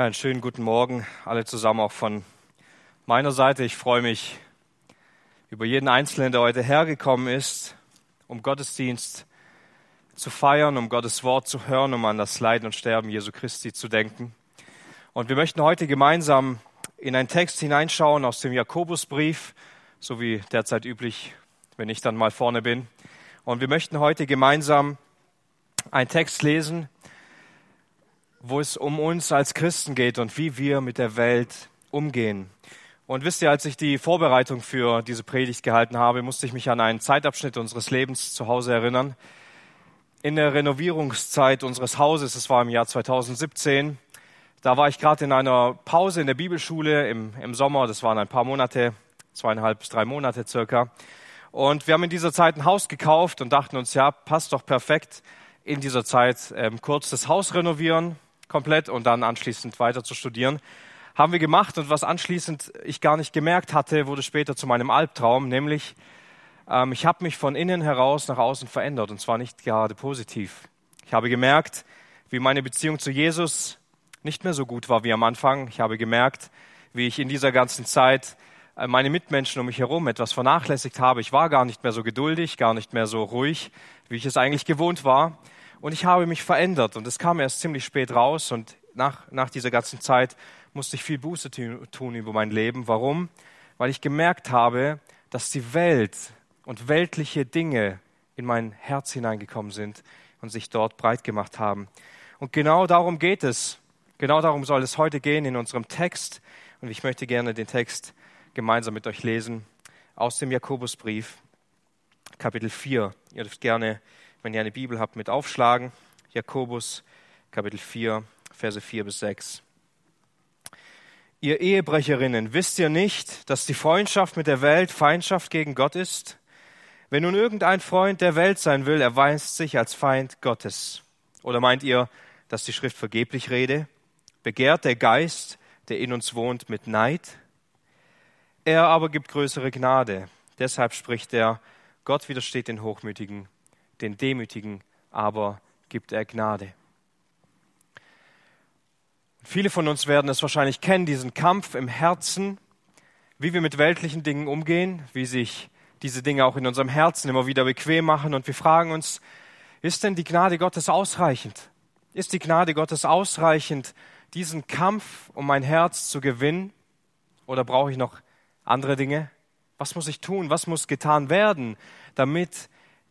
Ja, einen schönen guten Morgen alle zusammen auch von meiner Seite. Ich freue mich über jeden Einzelnen, der heute hergekommen ist, um Gottesdienst zu feiern, um Gottes Wort zu hören, um an das Leiden und Sterben Jesu Christi zu denken. Und wir möchten heute gemeinsam in einen Text hineinschauen aus dem Jakobusbrief, so wie derzeit üblich, wenn ich dann mal vorne bin. Und wir möchten heute gemeinsam einen Text lesen, wo es um uns als Christen geht und wie wir mit der Welt umgehen. Und wisst ihr, als ich die Vorbereitung für diese Predigt gehalten habe, musste ich mich an einen Zeitabschnitt unseres Lebens zu Hause erinnern. In der Renovierungszeit unseres Hauses, es war im Jahr 2017, da war ich gerade in einer Pause in der Bibelschule im, im Sommer, das waren ein paar Monate, zweieinhalb bis drei Monate circa. Und wir haben in dieser Zeit ein Haus gekauft und dachten uns, ja, passt doch perfekt in dieser Zeit ähm, kurz das Haus renovieren, komplett und dann anschließend weiter zu studieren. Haben wir gemacht und was anschließend ich gar nicht gemerkt hatte, wurde später zu meinem Albtraum, nämlich ähm, ich habe mich von innen heraus nach außen verändert und zwar nicht gerade positiv. Ich habe gemerkt, wie meine Beziehung zu Jesus nicht mehr so gut war wie am Anfang. Ich habe gemerkt, wie ich in dieser ganzen Zeit äh, meine Mitmenschen um mich herum etwas vernachlässigt habe. Ich war gar nicht mehr so geduldig, gar nicht mehr so ruhig, wie ich es eigentlich gewohnt war. Und ich habe mich verändert und es kam erst ziemlich spät raus und nach, nach dieser ganzen Zeit musste ich viel Buße tun über mein Leben. Warum? Weil ich gemerkt habe, dass die Welt und weltliche Dinge in mein Herz hineingekommen sind und sich dort breit gemacht haben. Und genau darum geht es. Genau darum soll es heute gehen in unserem Text. Und ich möchte gerne den Text gemeinsam mit euch lesen aus dem Jakobusbrief, Kapitel 4. Ihr dürft gerne wenn ihr eine Bibel habt, mit aufschlagen. Jakobus Kapitel 4, Verse 4 bis 6. Ihr Ehebrecherinnen, wisst ihr nicht, dass die Freundschaft mit der Welt Feindschaft gegen Gott ist? Wenn nun irgendein Freund der Welt sein will, erweist sich als Feind Gottes. Oder meint ihr, dass die Schrift vergeblich rede? Begehrt der Geist, der in uns wohnt, mit Neid? Er aber gibt größere Gnade. Deshalb spricht er, Gott widersteht den Hochmütigen den Demütigen aber gibt er Gnade. Viele von uns werden es wahrscheinlich kennen, diesen Kampf im Herzen, wie wir mit weltlichen Dingen umgehen, wie sich diese Dinge auch in unserem Herzen immer wieder bequem machen. Und wir fragen uns, ist denn die Gnade Gottes ausreichend? Ist die Gnade Gottes ausreichend, diesen Kampf um mein Herz zu gewinnen? Oder brauche ich noch andere Dinge? Was muss ich tun? Was muss getan werden, damit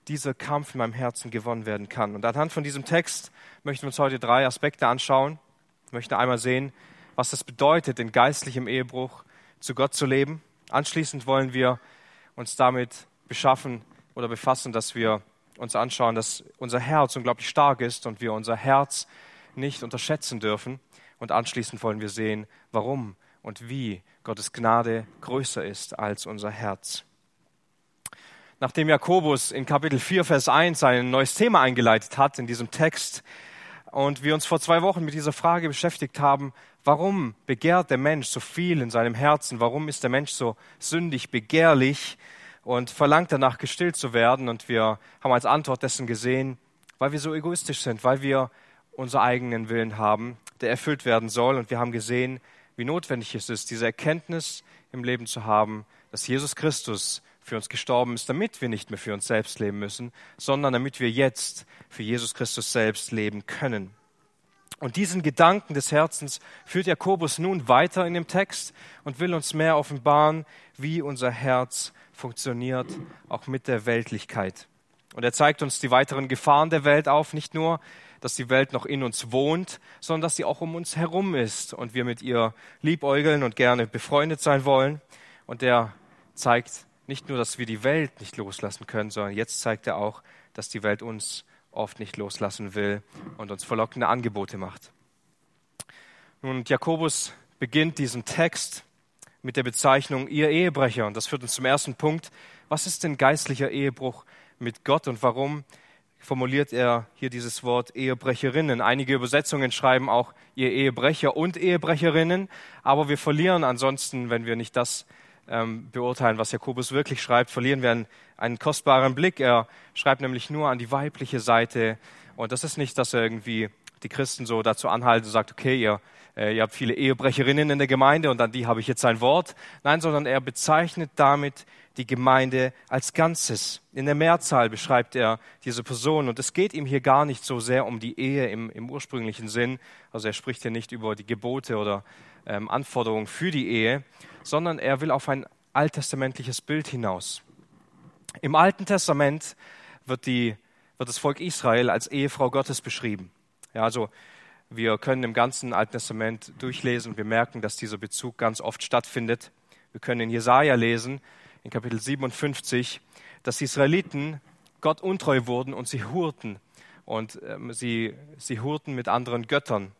dieser Kampf in meinem Herzen gewonnen werden kann. Und anhand von diesem Text möchten wir uns heute drei Aspekte anschauen. Ich möchte einmal sehen, was es bedeutet, in geistlichem Ehebruch zu Gott zu leben. Anschließend wollen wir uns damit beschaffen oder befassen, dass wir uns anschauen, dass unser Herz unglaublich stark ist und wir unser Herz nicht unterschätzen dürfen. Und anschließend wollen wir sehen, warum und wie Gottes Gnade größer ist als unser Herz nachdem Jakobus in Kapitel 4, Vers 1 ein neues Thema eingeleitet hat in diesem Text und wir uns vor zwei Wochen mit dieser Frage beschäftigt haben, warum begehrt der Mensch so viel in seinem Herzen? Warum ist der Mensch so sündig, begehrlich und verlangt danach gestillt zu werden? Und wir haben als Antwort dessen gesehen, weil wir so egoistisch sind, weil wir unseren eigenen Willen haben, der erfüllt werden soll. Und wir haben gesehen, wie notwendig es ist, diese Erkenntnis im Leben zu haben, dass Jesus Christus für uns gestorben ist, damit wir nicht mehr für uns selbst leben müssen, sondern damit wir jetzt für Jesus Christus selbst leben können. Und diesen Gedanken des Herzens führt Jakobus nun weiter in dem Text und will uns mehr offenbaren, wie unser Herz funktioniert, auch mit der Weltlichkeit. Und er zeigt uns die weiteren Gefahren der Welt auf, nicht nur, dass die Welt noch in uns wohnt, sondern dass sie auch um uns herum ist und wir mit ihr liebäugeln und gerne befreundet sein wollen. Und er zeigt nicht nur, dass wir die Welt nicht loslassen können, sondern jetzt zeigt er auch, dass die Welt uns oft nicht loslassen will und uns verlockende Angebote macht. Nun, Jakobus beginnt diesen Text mit der Bezeichnung ihr Ehebrecher. Und das führt uns zum ersten Punkt. Was ist denn geistlicher Ehebruch mit Gott und warum formuliert er hier dieses Wort Ehebrecherinnen? Einige Übersetzungen schreiben auch ihr Ehebrecher und Ehebrecherinnen, aber wir verlieren ansonsten, wenn wir nicht das ähm, beurteilen, was Jakobus wirklich schreibt, verlieren wir einen, einen kostbaren Blick. Er schreibt nämlich nur an die weibliche Seite. Und das ist nicht, dass er irgendwie die Christen so dazu anhalten und sagt, okay, ihr, äh, ihr habt viele Ehebrecherinnen in der Gemeinde und an die habe ich jetzt ein Wort. Nein, sondern er bezeichnet damit die Gemeinde als Ganzes. In der Mehrzahl beschreibt er diese Person und es geht ihm hier gar nicht so sehr um die Ehe im, im ursprünglichen Sinn. Also er spricht hier nicht über die Gebote oder ähm, Anforderungen für die Ehe, sondern er will auf ein alttestamentliches Bild hinaus. Im Alten Testament wird, die, wird das Volk Israel als Ehefrau Gottes beschrieben. Ja, also wir können im ganzen Alten Testament durchlesen und wir merken, dass dieser Bezug ganz oft stattfindet. Wir können in Jesaja lesen, in Kapitel 57, dass die Israeliten Gott untreu wurden und sie hurten. Und ähm, sie, sie hurten mit anderen Göttern.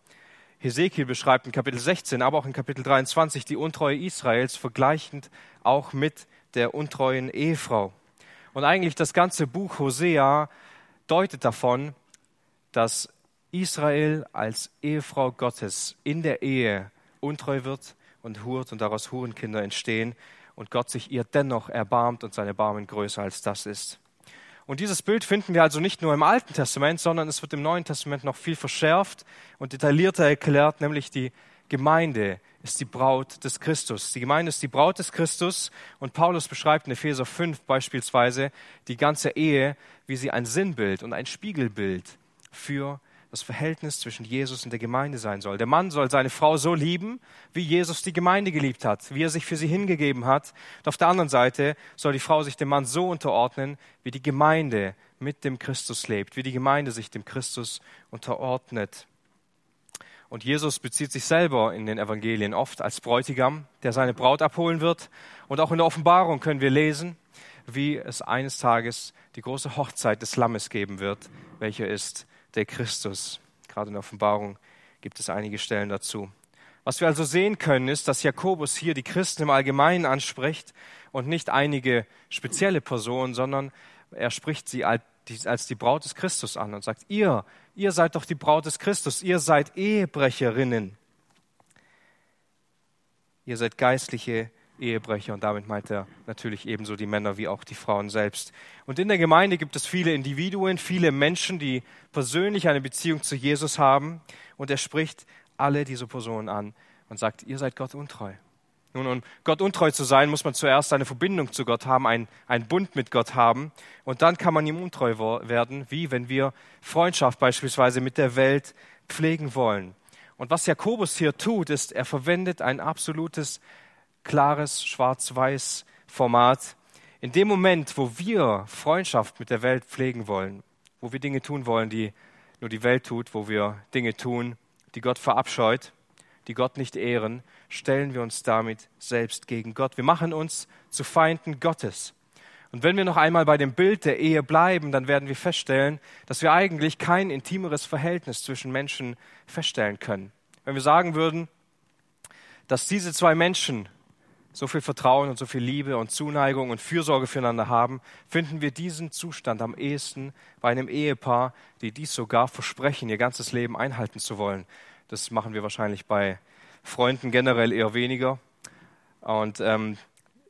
Hesekiel beschreibt in Kapitel 16, aber auch in Kapitel 23 die Untreue Israels, vergleichend auch mit der untreuen Ehefrau. Und eigentlich das ganze Buch Hosea deutet davon, dass Israel als Ehefrau Gottes in der Ehe untreu wird und hurt und daraus Hurenkinder entstehen und Gott sich ihr dennoch erbarmt und seine Barmen größer als das ist. Und dieses Bild finden wir also nicht nur im Alten Testament, sondern es wird im Neuen Testament noch viel verschärft und detaillierter erklärt, nämlich die Gemeinde ist die Braut des Christus. Die Gemeinde ist die Braut des Christus und Paulus beschreibt in Epheser 5 beispielsweise die ganze Ehe, wie sie ein Sinnbild und ein Spiegelbild für das Verhältnis zwischen Jesus und der Gemeinde sein soll. Der Mann soll seine Frau so lieben, wie Jesus die Gemeinde geliebt hat, wie er sich für sie hingegeben hat. Und auf der anderen Seite soll die Frau sich dem Mann so unterordnen, wie die Gemeinde mit dem Christus lebt, wie die Gemeinde sich dem Christus unterordnet. Und Jesus bezieht sich selber in den Evangelien oft als Bräutigam, der seine Braut abholen wird. Und auch in der Offenbarung können wir lesen, wie es eines Tages die große Hochzeit des Lammes geben wird, welcher ist der Christus. Gerade in der Offenbarung gibt es einige Stellen dazu. Was wir also sehen können, ist, dass Jakobus hier die Christen im Allgemeinen anspricht und nicht einige spezielle Personen, sondern er spricht sie als die Braut des Christus an und sagt, ihr, ihr seid doch die Braut des Christus, ihr seid Ehebrecherinnen. Ihr seid geistliche Ehebrecher und damit meint er natürlich ebenso die Männer wie auch die Frauen selbst. Und in der Gemeinde gibt es viele Individuen, viele Menschen, die persönlich eine Beziehung zu Jesus haben und er spricht alle diese Personen an und sagt, ihr seid Gott untreu. Nun, um Gott untreu zu sein, muss man zuerst eine Verbindung zu Gott haben, einen, einen Bund mit Gott haben und dann kann man ihm untreu werden, wie wenn wir Freundschaft beispielsweise mit der Welt pflegen wollen. Und was Jakobus hier tut, ist, er verwendet ein absolutes klares Schwarz-Weiß Format. In dem Moment, wo wir Freundschaft mit der Welt pflegen wollen, wo wir Dinge tun wollen, die nur die Welt tut, wo wir Dinge tun, die Gott verabscheut, die Gott nicht ehren, stellen wir uns damit selbst gegen Gott. Wir machen uns zu Feinden Gottes. Und wenn wir noch einmal bei dem Bild der Ehe bleiben, dann werden wir feststellen, dass wir eigentlich kein intimeres Verhältnis zwischen Menschen feststellen können. Wenn wir sagen würden, dass diese zwei Menschen so viel Vertrauen und so viel Liebe und Zuneigung und Fürsorge füreinander haben, finden wir diesen Zustand am ehesten bei einem Ehepaar, die dies sogar versprechen, ihr ganzes Leben einhalten zu wollen. Das machen wir wahrscheinlich bei Freunden generell eher weniger. Und ähm,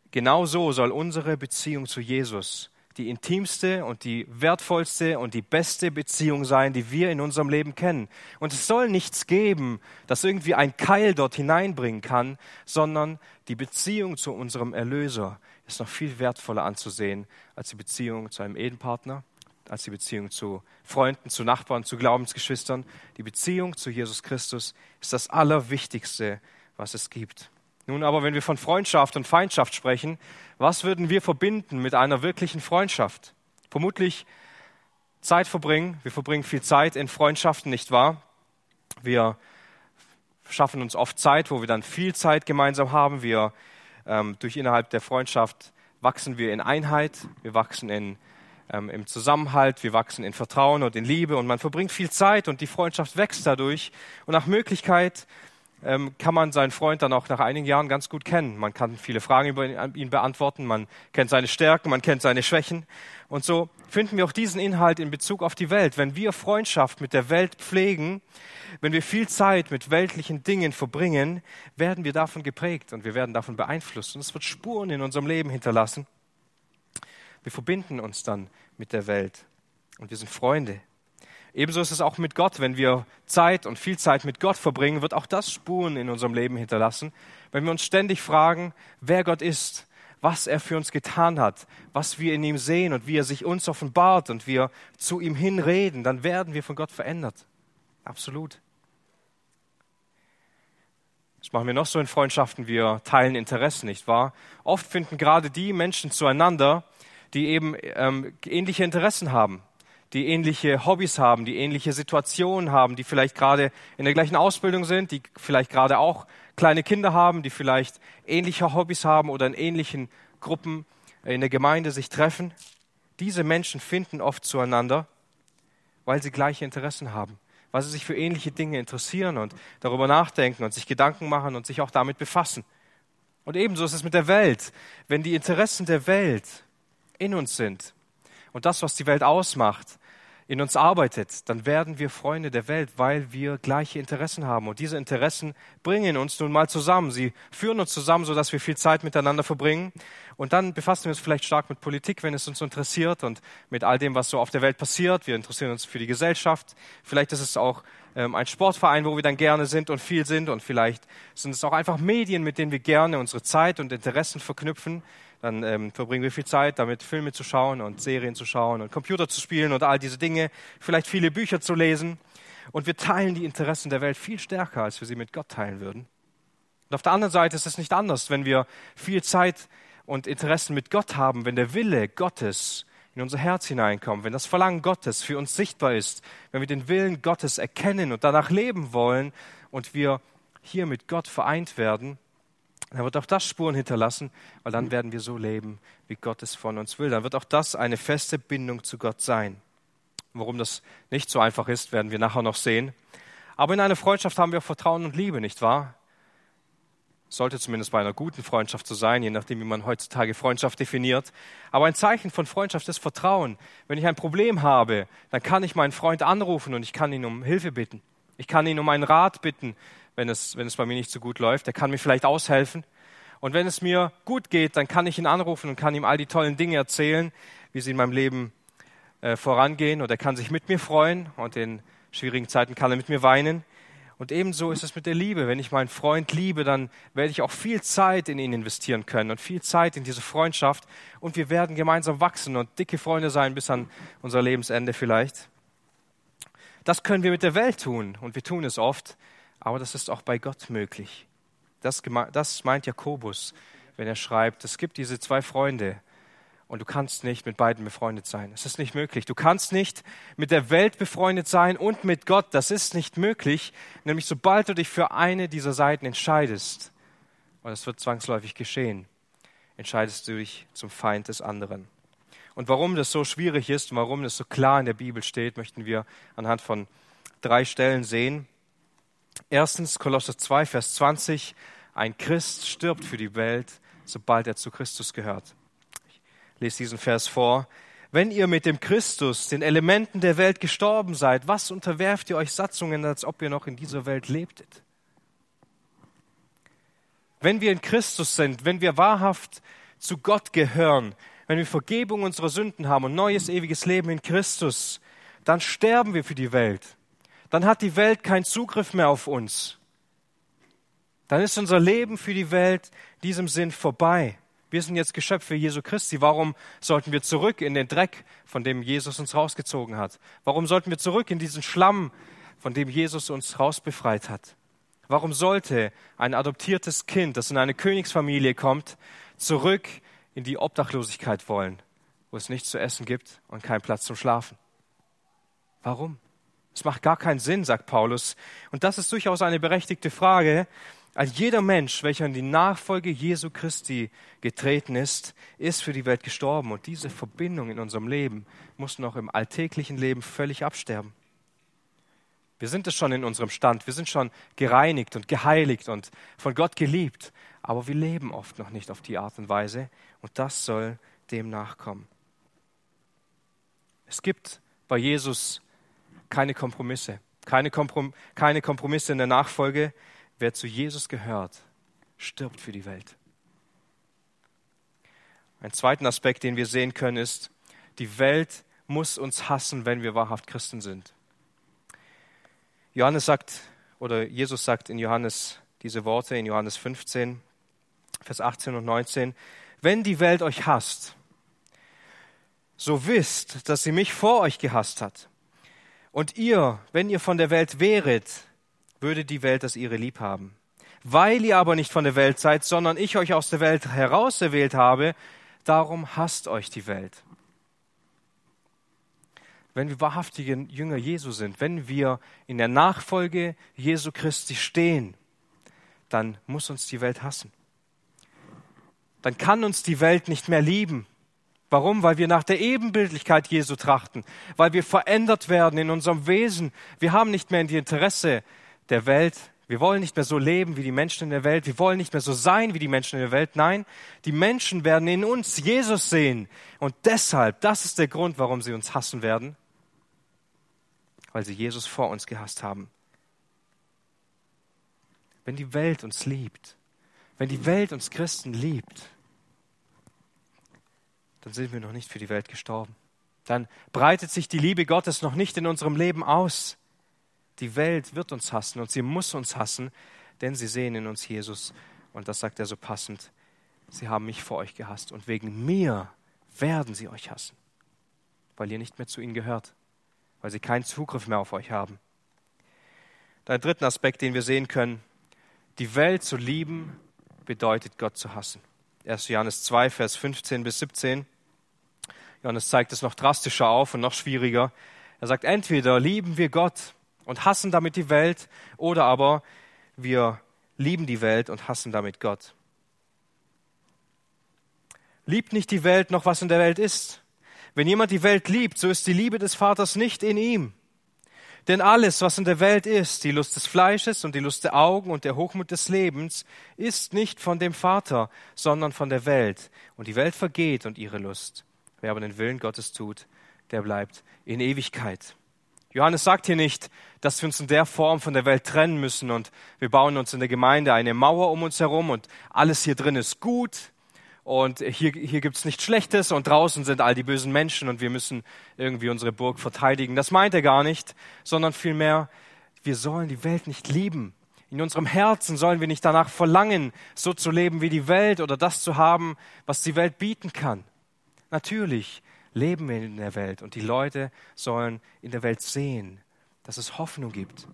genau so soll unsere Beziehung zu Jesus die intimste und die wertvollste und die beste Beziehung sein, die wir in unserem Leben kennen. Und es soll nichts geben, das irgendwie ein Keil dort hineinbringen kann, sondern die Beziehung zu unserem Erlöser ist noch viel wertvoller anzusehen als die Beziehung zu einem Ehepartner, als die Beziehung zu Freunden, zu Nachbarn, zu Glaubensgeschwistern. Die Beziehung zu Jesus Christus ist das Allerwichtigste, was es gibt. Nun aber, wenn wir von Freundschaft und Feindschaft sprechen, was würden wir verbinden mit einer wirklichen Freundschaft? Vermutlich Zeit verbringen. Wir verbringen viel Zeit in Freundschaften, nicht wahr? Wir schaffen uns oft Zeit, wo wir dann viel Zeit gemeinsam haben. Wir ähm, durch innerhalb der Freundschaft wachsen wir in Einheit, wir wachsen in, ähm, im Zusammenhalt, wir wachsen in Vertrauen und in Liebe und man verbringt viel Zeit und die Freundschaft wächst dadurch. Und nach Möglichkeit ähm, kann man seinen Freund dann auch nach einigen Jahren ganz gut kennen. Man kann viele Fragen über ihn beantworten, man kennt seine Stärken, man kennt seine Schwächen. Und so finden wir auch diesen Inhalt in Bezug auf die Welt. Wenn wir Freundschaft mit der Welt pflegen, wenn wir viel Zeit mit weltlichen Dingen verbringen, werden wir davon geprägt und wir werden davon beeinflusst. Und es wird Spuren in unserem Leben hinterlassen. Wir verbinden uns dann mit der Welt und wir sind Freunde. Ebenso ist es auch mit Gott. Wenn wir Zeit und viel Zeit mit Gott verbringen, wird auch das Spuren in unserem Leben hinterlassen. Wenn wir uns ständig fragen, wer Gott ist, was er für uns getan hat, was wir in ihm sehen und wie er sich uns offenbart und wir zu ihm hinreden, dann werden wir von Gott verändert. Absolut. Das machen wir noch so in Freundschaften, wir teilen Interessen, nicht wahr? Oft finden gerade die Menschen zueinander, die eben ähm, ähnliche Interessen haben, die ähnliche Hobbys haben, die ähnliche Situationen haben, die vielleicht gerade in der gleichen Ausbildung sind, die vielleicht gerade auch kleine Kinder haben, die vielleicht ähnliche Hobbys haben oder in ähnlichen Gruppen in der Gemeinde sich treffen. Diese Menschen finden oft zueinander, weil sie gleiche Interessen haben weil sie sich für ähnliche Dinge interessieren und darüber nachdenken und sich Gedanken machen und sich auch damit befassen. Und ebenso ist es mit der Welt. Wenn die Interessen der Welt in uns sind und das, was die Welt ausmacht, in uns arbeitet, dann werden wir Freunde der Welt, weil wir gleiche Interessen haben. Und diese Interessen bringen uns nun mal zusammen. Sie führen uns zusammen, sodass wir viel Zeit miteinander verbringen. Und dann befassen wir uns vielleicht stark mit Politik, wenn es uns interessiert und mit all dem, was so auf der Welt passiert. Wir interessieren uns für die Gesellschaft. Vielleicht ist es auch ähm, ein Sportverein, wo wir dann gerne sind und viel sind. Und vielleicht sind es auch einfach Medien, mit denen wir gerne unsere Zeit und Interessen verknüpfen dann ähm, verbringen wir viel Zeit damit, Filme zu schauen und Serien zu schauen und Computer zu spielen und all diese Dinge, vielleicht viele Bücher zu lesen. Und wir teilen die Interessen der Welt viel stärker, als wir sie mit Gott teilen würden. Und auf der anderen Seite ist es nicht anders, wenn wir viel Zeit und Interessen mit Gott haben, wenn der Wille Gottes in unser Herz hineinkommt, wenn das Verlangen Gottes für uns sichtbar ist, wenn wir den Willen Gottes erkennen und danach leben wollen und wir hier mit Gott vereint werden, dann wird auch das Spuren hinterlassen, weil dann werden wir so leben, wie Gott es von uns will. Dann wird auch das eine feste Bindung zu Gott sein. Warum das nicht so einfach ist, werden wir nachher noch sehen. Aber in einer Freundschaft haben wir Vertrauen und Liebe, nicht wahr? Sollte zumindest bei einer guten Freundschaft so sein, je nachdem, wie man heutzutage Freundschaft definiert. Aber ein Zeichen von Freundschaft ist Vertrauen. Wenn ich ein Problem habe, dann kann ich meinen Freund anrufen und ich kann ihn um Hilfe bitten. Ich kann ihn um einen Rat bitten wenn es, wenn es bei mir nicht so gut läuft. Er kann mir vielleicht aushelfen. Und wenn es mir gut geht, dann kann ich ihn anrufen und kann ihm all die tollen Dinge erzählen, wie sie in meinem Leben äh, vorangehen. Und er kann sich mit mir freuen und in schwierigen Zeiten kann er mit mir weinen. Und ebenso ist es mit der Liebe. Wenn ich meinen Freund liebe, dann werde ich auch viel Zeit in ihn investieren können und viel Zeit in diese Freundschaft. Und wir werden gemeinsam wachsen und dicke Freunde sein bis an unser Lebensende vielleicht. Das können wir mit der Welt tun und wir tun es oft. Aber das ist auch bei Gott möglich. Das, das meint Jakobus, wenn er schreibt, es gibt diese zwei Freunde und du kannst nicht mit beiden befreundet sein. Es ist nicht möglich. Du kannst nicht mit der Welt befreundet sein und mit Gott. Das ist nicht möglich. Nämlich sobald du dich für eine dieser Seiten entscheidest, und es wird zwangsläufig geschehen, entscheidest du dich zum Feind des anderen. Und warum das so schwierig ist und warum das so klar in der Bibel steht, möchten wir anhand von drei Stellen sehen. Erstens Kolosser 2, Vers 20. Ein Christ stirbt für die Welt, sobald er zu Christus gehört. Ich lese diesen Vers vor. Wenn ihr mit dem Christus, den Elementen der Welt gestorben seid, was unterwerft ihr euch Satzungen, als ob ihr noch in dieser Welt lebtet? Wenn wir in Christus sind, wenn wir wahrhaft zu Gott gehören, wenn wir Vergebung unserer Sünden haben und neues ewiges Leben in Christus, dann sterben wir für die Welt dann hat die Welt keinen Zugriff mehr auf uns. Dann ist unser Leben für die Welt diesem Sinn vorbei. Wir sind jetzt Geschöpfe Jesu Christi. Warum sollten wir zurück in den Dreck, von dem Jesus uns rausgezogen hat? Warum sollten wir zurück in diesen Schlamm, von dem Jesus uns rausbefreit hat? Warum sollte ein adoptiertes Kind, das in eine Königsfamilie kommt, zurück in die Obdachlosigkeit wollen, wo es nichts zu essen gibt und keinen Platz zum Schlafen? Warum? Es macht gar keinen Sinn, sagt Paulus. Und das ist durchaus eine berechtigte Frage. Ein jeder Mensch, welcher in die Nachfolge Jesu Christi getreten ist, ist für die Welt gestorben. Und diese Verbindung in unserem Leben muss noch im alltäglichen Leben völlig absterben. Wir sind es schon in unserem Stand. Wir sind schon gereinigt und geheiligt und von Gott geliebt. Aber wir leben oft noch nicht auf die Art und Weise. Und das soll dem nachkommen. Es gibt bei Jesus keine Kompromisse. Keine, Komprom keine Kompromisse in der Nachfolge. Wer zu Jesus gehört, stirbt für die Welt. Ein zweiter Aspekt, den wir sehen können, ist, die Welt muss uns hassen, wenn wir wahrhaft Christen sind. Johannes sagt, oder Jesus sagt in Johannes diese Worte, in Johannes 15, Vers 18 und 19, wenn die Welt euch hasst, so wisst, dass sie mich vor euch gehasst hat. Und ihr, wenn ihr von der Welt wäret, würde die Welt das ihre lieb haben. Weil ihr aber nicht von der Welt seid, sondern ich euch aus der Welt herauserwählt habe, darum hasst euch die Welt. Wenn wir wahrhaftige Jünger Jesu sind, wenn wir in der Nachfolge Jesu Christi stehen, dann muss uns die Welt hassen. Dann kann uns die Welt nicht mehr lieben. Warum? Weil wir nach der Ebenbildlichkeit Jesu trachten, weil wir verändert werden in unserem Wesen. Wir haben nicht mehr die Interesse der Welt. Wir wollen nicht mehr so leben wie die Menschen in der Welt. Wir wollen nicht mehr so sein wie die Menschen in der Welt. Nein, die Menschen werden in uns Jesus sehen. Und deshalb, das ist der Grund, warum sie uns hassen werden, weil sie Jesus vor uns gehasst haben. Wenn die Welt uns liebt, wenn die Welt uns Christen liebt, dann sind wir noch nicht für die Welt gestorben. Dann breitet sich die Liebe Gottes noch nicht in unserem Leben aus. Die Welt wird uns hassen und sie muss uns hassen, denn sie sehen in uns Jesus. Und das sagt er so passend. Sie haben mich vor euch gehasst und wegen mir werden sie euch hassen, weil ihr nicht mehr zu ihnen gehört, weil sie keinen Zugriff mehr auf euch haben. Der dritte Aspekt, den wir sehen können, die Welt zu lieben bedeutet Gott zu hassen. 1. Johannes 2, Vers 15 bis 17. Johannes zeigt es noch drastischer auf und noch schwieriger. Er sagt, entweder lieben wir Gott und hassen damit die Welt, oder aber wir lieben die Welt und hassen damit Gott. Liebt nicht die Welt noch, was in der Welt ist. Wenn jemand die Welt liebt, so ist die Liebe des Vaters nicht in ihm. Denn alles, was in der Welt ist, die Lust des Fleisches und die Lust der Augen und der Hochmut des Lebens, ist nicht von dem Vater, sondern von der Welt. Und die Welt vergeht und ihre Lust. Wer aber den Willen Gottes tut, der bleibt in Ewigkeit. Johannes sagt hier nicht, dass wir uns in der Form von der Welt trennen müssen und wir bauen uns in der Gemeinde eine Mauer um uns herum und alles hier drin ist gut und hier, hier gibt's nichts Schlechtes und draußen sind all die bösen Menschen und wir müssen irgendwie unsere Burg verteidigen. Das meint er gar nicht, sondern vielmehr, wir sollen die Welt nicht lieben. In unserem Herzen sollen wir nicht danach verlangen, so zu leben wie die Welt oder das zu haben, was die Welt bieten kann. Natürlich leben wir in der Welt und die Leute sollen in der Welt sehen, dass es Hoffnung gibt.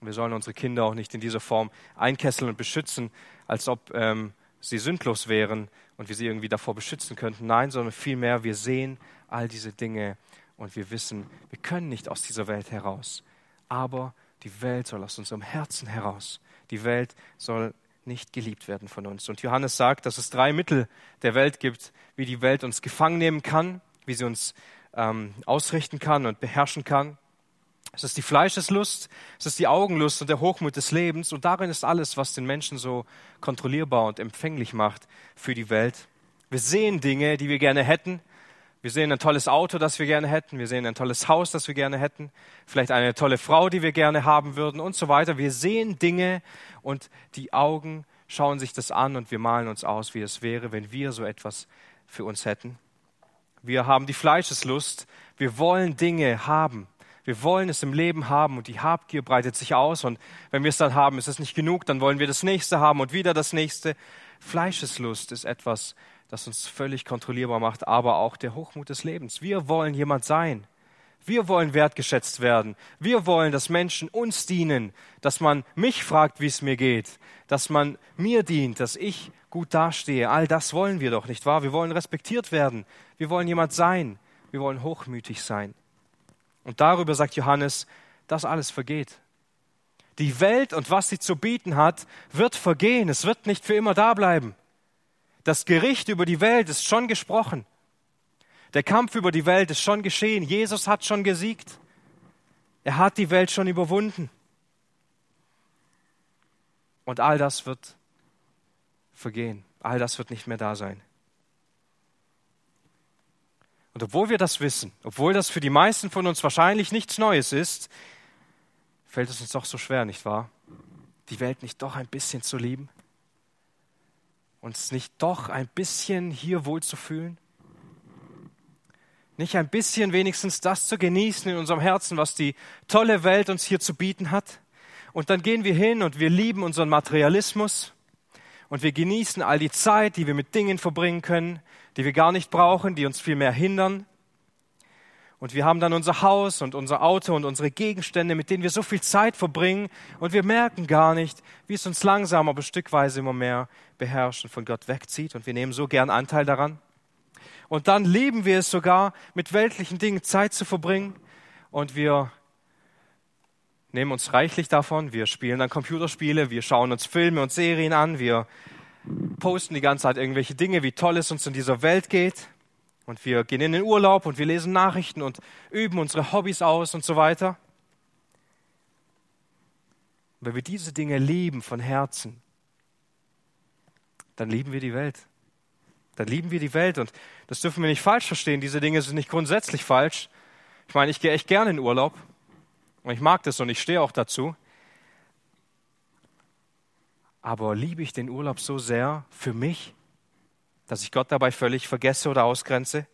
Wir sollen unsere Kinder auch nicht in dieser Form einkesseln und beschützen, als ob ähm, sie sündlos wären und wir sie irgendwie davor beschützen könnten. Nein, sondern vielmehr, wir sehen all diese Dinge und wir wissen, wir können nicht aus dieser Welt heraus. Aber die Welt soll aus unserem Herzen heraus. Die Welt soll nicht geliebt werden von uns. Und Johannes sagt, dass es drei Mittel der Welt gibt, wie die Welt uns gefangen nehmen kann, wie sie uns ähm, ausrichten kann und beherrschen kann. Es ist die Fleischeslust, es ist die Augenlust und der Hochmut des Lebens. Und darin ist alles, was den Menschen so kontrollierbar und empfänglich macht für die Welt. Wir sehen Dinge, die wir gerne hätten. Wir sehen ein tolles Auto, das wir gerne hätten. Wir sehen ein tolles Haus, das wir gerne hätten. Vielleicht eine tolle Frau, die wir gerne haben würden und so weiter. Wir sehen Dinge und die Augen schauen sich das an und wir malen uns aus, wie es wäre, wenn wir so etwas für uns hätten. Wir haben die Fleischeslust. Wir wollen Dinge haben. Wir wollen es im Leben haben und die Habgier breitet sich aus und wenn wir es dann haben, ist es nicht genug, dann wollen wir das nächste haben und wieder das nächste. Fleischeslust ist etwas, das uns völlig kontrollierbar macht, aber auch der Hochmut des Lebens. Wir wollen jemand sein. Wir wollen wertgeschätzt werden. Wir wollen, dass Menschen uns dienen, dass man mich fragt, wie es mir geht, dass man mir dient, dass ich gut dastehe. All das wollen wir doch, nicht wahr? Wir wollen respektiert werden. Wir wollen jemand sein. Wir wollen hochmütig sein. Und darüber sagt Johannes, das alles vergeht. Die Welt und was sie zu bieten hat, wird vergehen. Es wird nicht für immer da bleiben. Das Gericht über die Welt ist schon gesprochen. Der Kampf über die Welt ist schon geschehen. Jesus hat schon gesiegt. Er hat die Welt schon überwunden. Und all das wird vergehen. All das wird nicht mehr da sein. Und obwohl wir das wissen, obwohl das für die meisten von uns wahrscheinlich nichts Neues ist, fällt es uns doch so schwer, nicht wahr? Die Welt nicht doch ein bisschen zu lieben? Uns nicht doch ein bisschen hier wohl zu fühlen? Nicht ein bisschen wenigstens das zu genießen in unserem Herzen, was die tolle Welt uns hier zu bieten hat? Und dann gehen wir hin und wir lieben unseren Materialismus und wir genießen all die Zeit, die wir mit Dingen verbringen können, die wir gar nicht brauchen, die uns viel mehr hindern. Und wir haben dann unser Haus und unser Auto und unsere Gegenstände, mit denen wir so viel Zeit verbringen und wir merken gar nicht, wie es uns langsam, aber stückweise immer mehr beherrscht und von Gott wegzieht und wir nehmen so gern Anteil daran. Und dann lieben wir es sogar, mit weltlichen Dingen Zeit zu verbringen und wir nehmen uns reichlich davon. Wir spielen dann Computerspiele, wir schauen uns Filme und Serien an, wir posten die ganze Zeit irgendwelche Dinge, wie toll es uns in dieser Welt geht. Und wir gehen in den Urlaub und wir lesen Nachrichten und üben unsere Hobbys aus und so weiter. Wenn wir diese Dinge lieben von Herzen, dann lieben wir die Welt. Dann lieben wir die Welt und das dürfen wir nicht falsch verstehen. Diese Dinge sind nicht grundsätzlich falsch. Ich meine, ich gehe echt gerne in Urlaub und ich mag das und ich stehe auch dazu. Aber liebe ich den Urlaub so sehr für mich, dass ich Gott dabei völlig vergesse oder ausgrenze?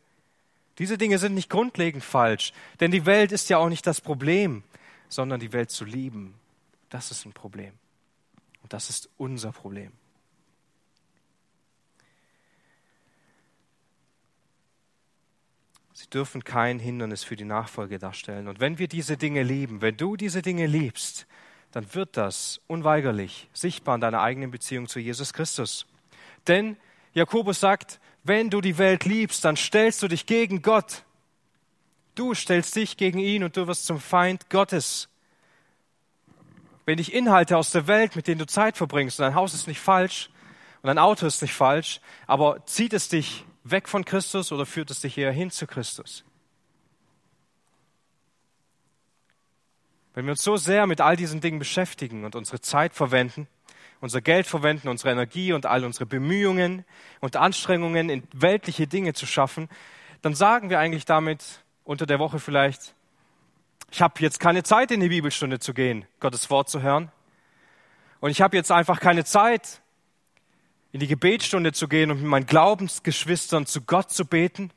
Diese Dinge sind nicht grundlegend falsch, denn die Welt ist ja auch nicht das Problem, sondern die Welt zu lieben, das ist ein Problem. Und das ist unser Problem. Sie dürfen kein Hindernis für die Nachfolge darstellen. Und wenn wir diese Dinge lieben, wenn du diese Dinge liebst, dann wird das unweigerlich sichtbar in deiner eigenen Beziehung zu Jesus Christus. Denn Jakobus sagt, wenn du die Welt liebst, dann stellst du dich gegen Gott. Du stellst dich gegen ihn und du wirst zum Feind Gottes. Wenn dich Inhalte aus der Welt, mit denen du Zeit verbringst, und dein Haus ist nicht falsch und dein Auto ist nicht falsch, aber zieht es dich weg von Christus oder führt es dich eher hin zu Christus? Wenn wir uns so sehr mit all diesen Dingen beschäftigen und unsere Zeit verwenden, unser Geld verwenden, unsere Energie und all unsere Bemühungen und Anstrengungen in weltliche Dinge zu schaffen, dann sagen wir eigentlich damit unter der Woche vielleicht, ich habe jetzt keine Zeit in die Bibelstunde zu gehen, Gottes Wort zu hören. Und ich habe jetzt einfach keine Zeit, in die Gebetsstunde zu gehen und mit meinen Glaubensgeschwistern zu Gott zu beten,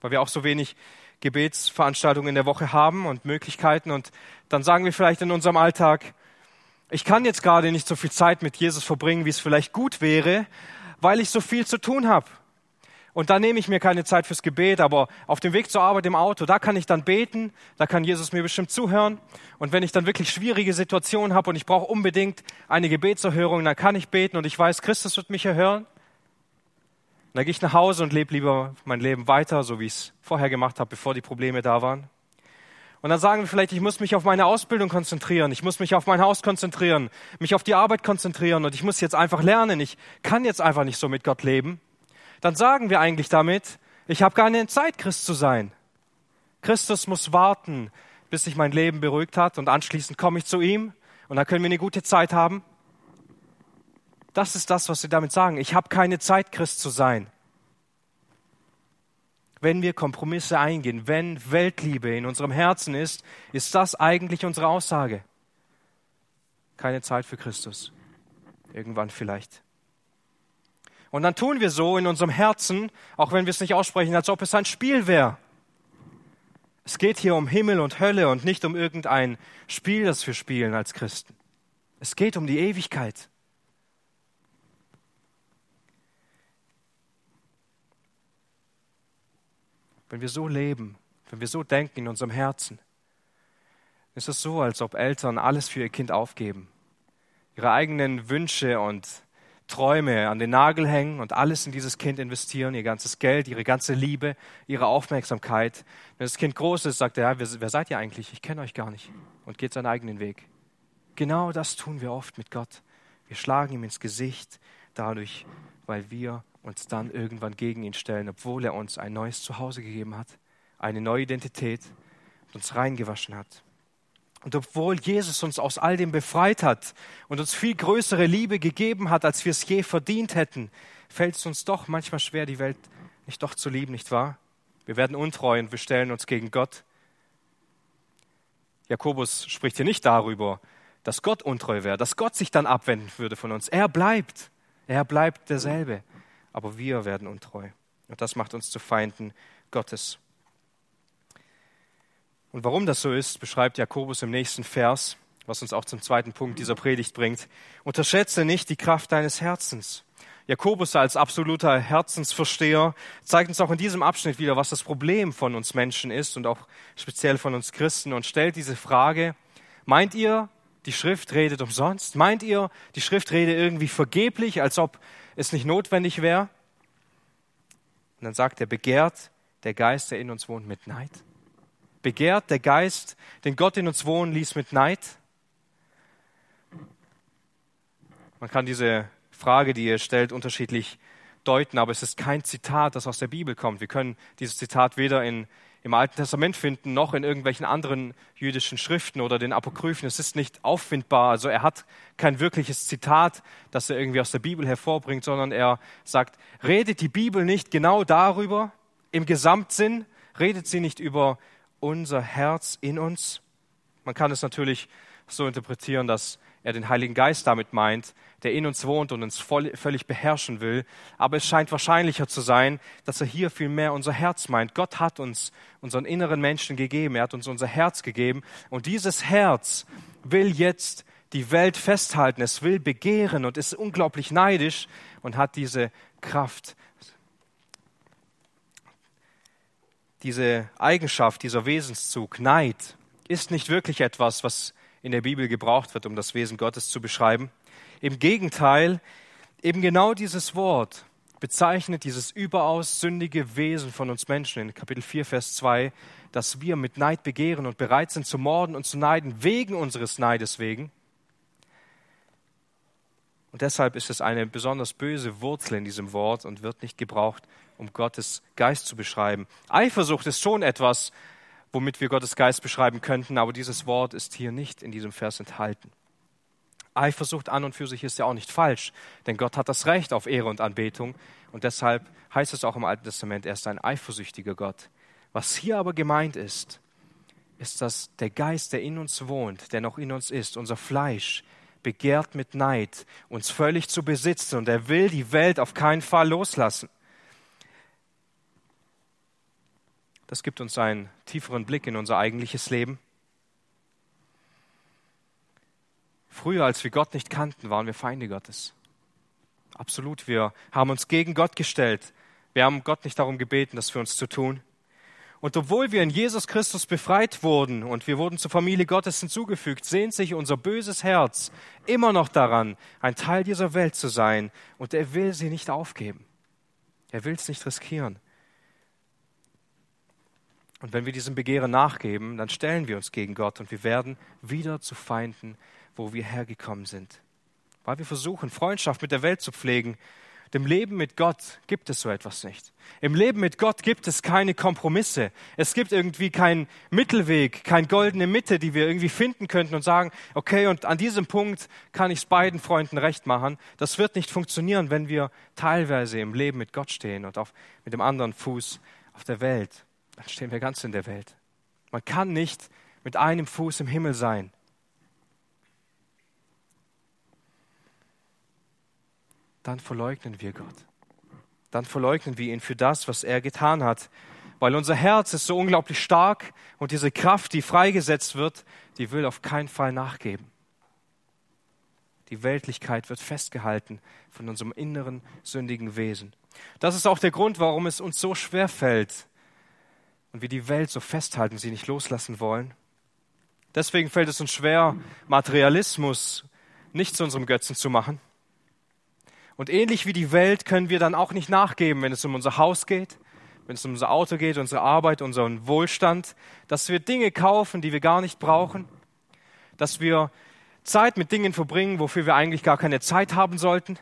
weil wir auch so wenig Gebetsveranstaltungen in der Woche haben und Möglichkeiten. Und dann sagen wir vielleicht in unserem Alltag, ich kann jetzt gerade nicht so viel Zeit mit Jesus verbringen, wie es vielleicht gut wäre, weil ich so viel zu tun habe. Und da nehme ich mir keine Zeit fürs Gebet, aber auf dem Weg zur Arbeit im Auto, da kann ich dann beten, da kann Jesus mir bestimmt zuhören. Und wenn ich dann wirklich schwierige Situationen habe und ich brauche unbedingt eine Gebetserhörung, dann kann ich beten und ich weiß, Christus wird mich erhören. Dann gehe ich nach Hause und lebe lieber mein Leben weiter, so wie ich es vorher gemacht habe, bevor die Probleme da waren. Und dann sagen wir vielleicht, ich muss mich auf meine Ausbildung konzentrieren, ich muss mich auf mein Haus konzentrieren, mich auf die Arbeit konzentrieren und ich muss jetzt einfach lernen, ich kann jetzt einfach nicht so mit Gott leben. Dann sagen wir eigentlich damit, ich habe keine Zeit, Christ zu sein. Christus muss warten, bis sich mein Leben beruhigt hat und anschließend komme ich zu ihm und dann können wir eine gute Zeit haben. Das ist das, was wir damit sagen. Ich habe keine Zeit, Christ zu sein wenn wir Kompromisse eingehen, wenn Weltliebe in unserem Herzen ist, ist das eigentlich unsere Aussage. Keine Zeit für Christus. Irgendwann vielleicht. Und dann tun wir so in unserem Herzen, auch wenn wir es nicht aussprechen, als ob es ein Spiel wäre. Es geht hier um Himmel und Hölle und nicht um irgendein Spiel, das wir spielen als Christen. Es geht um die Ewigkeit. Wenn wir so leben, wenn wir so denken in unserem Herzen, ist es so, als ob Eltern alles für ihr Kind aufgeben, ihre eigenen Wünsche und Träume an den Nagel hängen und alles in dieses Kind investieren, ihr ganzes Geld, ihre ganze Liebe, ihre Aufmerksamkeit. Wenn das Kind groß ist, sagt er, wer, wer seid ihr eigentlich? Ich kenne euch gar nicht und geht seinen eigenen Weg. Genau das tun wir oft mit Gott. Wir schlagen ihm ins Gesicht dadurch, weil wir uns dann irgendwann gegen ihn stellen, obwohl er uns ein neues Zuhause gegeben hat, eine neue Identität und uns reingewaschen hat. Und obwohl Jesus uns aus all dem befreit hat und uns viel größere Liebe gegeben hat, als wir es je verdient hätten, fällt es uns doch manchmal schwer, die Welt nicht doch zu lieben, nicht wahr? Wir werden untreu und wir stellen uns gegen Gott. Jakobus spricht hier nicht darüber, dass Gott untreu wäre, dass Gott sich dann abwenden würde von uns. Er bleibt. Er bleibt derselbe aber wir werden untreu. Und das macht uns zu Feinden Gottes. Und warum das so ist, beschreibt Jakobus im nächsten Vers, was uns auch zum zweiten Punkt dieser Predigt bringt. Unterschätze nicht die Kraft deines Herzens. Jakobus als absoluter Herzensversteher zeigt uns auch in diesem Abschnitt wieder, was das Problem von uns Menschen ist und auch speziell von uns Christen und stellt diese Frage, meint ihr, die Schrift redet umsonst? Meint ihr, die Schrift redet irgendwie vergeblich, als ob es nicht notwendig wäre? Und dann sagt er, begehrt der Geist, der in uns wohnt, mit Neid? Begehrt der Geist, den Gott in uns wohnen ließ, mit Neid? Man kann diese Frage, die ihr stellt, unterschiedlich deuten, aber es ist kein Zitat, das aus der Bibel kommt. Wir können dieses Zitat weder in, im Alten Testament finden, noch in irgendwelchen anderen jüdischen Schriften oder den Apokryphen. Es ist nicht auffindbar. Also er hat kein wirkliches Zitat, das er irgendwie aus der Bibel hervorbringt, sondern er sagt, redet die Bibel nicht genau darüber, im Gesamtsinn, redet sie nicht über unser Herz in uns? Man kann es natürlich so interpretieren, dass er den Heiligen Geist damit meint, der in uns wohnt und uns voll, völlig beherrschen will. Aber es scheint wahrscheinlicher zu sein, dass er hier vielmehr unser Herz meint. Gott hat uns unseren inneren Menschen gegeben. Er hat uns unser Herz gegeben. Und dieses Herz will jetzt die Welt festhalten. Es will begehren und ist unglaublich neidisch und hat diese Kraft, diese Eigenschaft, dieser Wesenszug, Neid, ist nicht wirklich etwas, was in der Bibel gebraucht wird, um das Wesen Gottes zu beschreiben. Im Gegenteil, eben genau dieses Wort bezeichnet dieses überaus sündige Wesen von uns Menschen in Kapitel 4, Vers 2, dass wir mit Neid begehren und bereit sind zu morden und zu neiden wegen unseres Neides wegen. Und deshalb ist es eine besonders böse Wurzel in diesem Wort und wird nicht gebraucht, um Gottes Geist zu beschreiben. Eifersucht ist schon etwas, womit wir Gottes Geist beschreiben könnten, aber dieses Wort ist hier nicht in diesem Vers enthalten. Eifersucht an und für sich ist ja auch nicht falsch, denn Gott hat das Recht auf Ehre und Anbetung und deshalb heißt es auch im Alten Testament, er ist ein eifersüchtiger Gott. Was hier aber gemeint ist, ist, dass der Geist, der in uns wohnt, der noch in uns ist, unser Fleisch, begehrt mit Neid, uns völlig zu besitzen und er will die Welt auf keinen Fall loslassen. Das gibt uns einen tieferen Blick in unser eigentliches Leben. Früher, als wir Gott nicht kannten, waren wir Feinde Gottes. Absolut, wir haben uns gegen Gott gestellt. Wir haben Gott nicht darum gebeten, das für uns zu tun. Und obwohl wir in Jesus Christus befreit wurden und wir wurden zur Familie Gottes hinzugefügt, sehnt sich unser böses Herz immer noch daran, ein Teil dieser Welt zu sein. Und er will sie nicht aufgeben. Er will es nicht riskieren. Und wenn wir diesem Begehren nachgeben, dann stellen wir uns gegen Gott und wir werden wieder zu Feinden, wo wir hergekommen sind. Weil wir versuchen, Freundschaft mit der Welt zu pflegen. Dem Leben mit Gott gibt es so etwas nicht. Im Leben mit Gott gibt es keine Kompromisse. Es gibt irgendwie keinen Mittelweg, keine goldene Mitte, die wir irgendwie finden könnten und sagen, okay, und an diesem Punkt kann ich es beiden Freunden recht machen. Das wird nicht funktionieren, wenn wir teilweise im Leben mit Gott stehen und auf, mit dem anderen Fuß auf der Welt dann stehen wir ganz in der Welt. Man kann nicht mit einem Fuß im Himmel sein. Dann verleugnen wir Gott. Dann verleugnen wir ihn für das, was er getan hat. Weil unser Herz ist so unglaublich stark und diese Kraft, die freigesetzt wird, die will auf keinen Fall nachgeben. Die Weltlichkeit wird festgehalten von unserem inneren sündigen Wesen. Das ist auch der Grund, warum es uns so schwer fällt, und wir die Welt so festhalten, sie nicht loslassen wollen. Deswegen fällt es uns schwer, Materialismus nicht zu unserem Götzen zu machen. Und ähnlich wie die Welt können wir dann auch nicht nachgeben, wenn es um unser Haus geht, wenn es um unser Auto geht, unsere Arbeit, unseren Wohlstand, dass wir Dinge kaufen, die wir gar nicht brauchen, dass wir Zeit mit Dingen verbringen, wofür wir eigentlich gar keine Zeit haben sollten.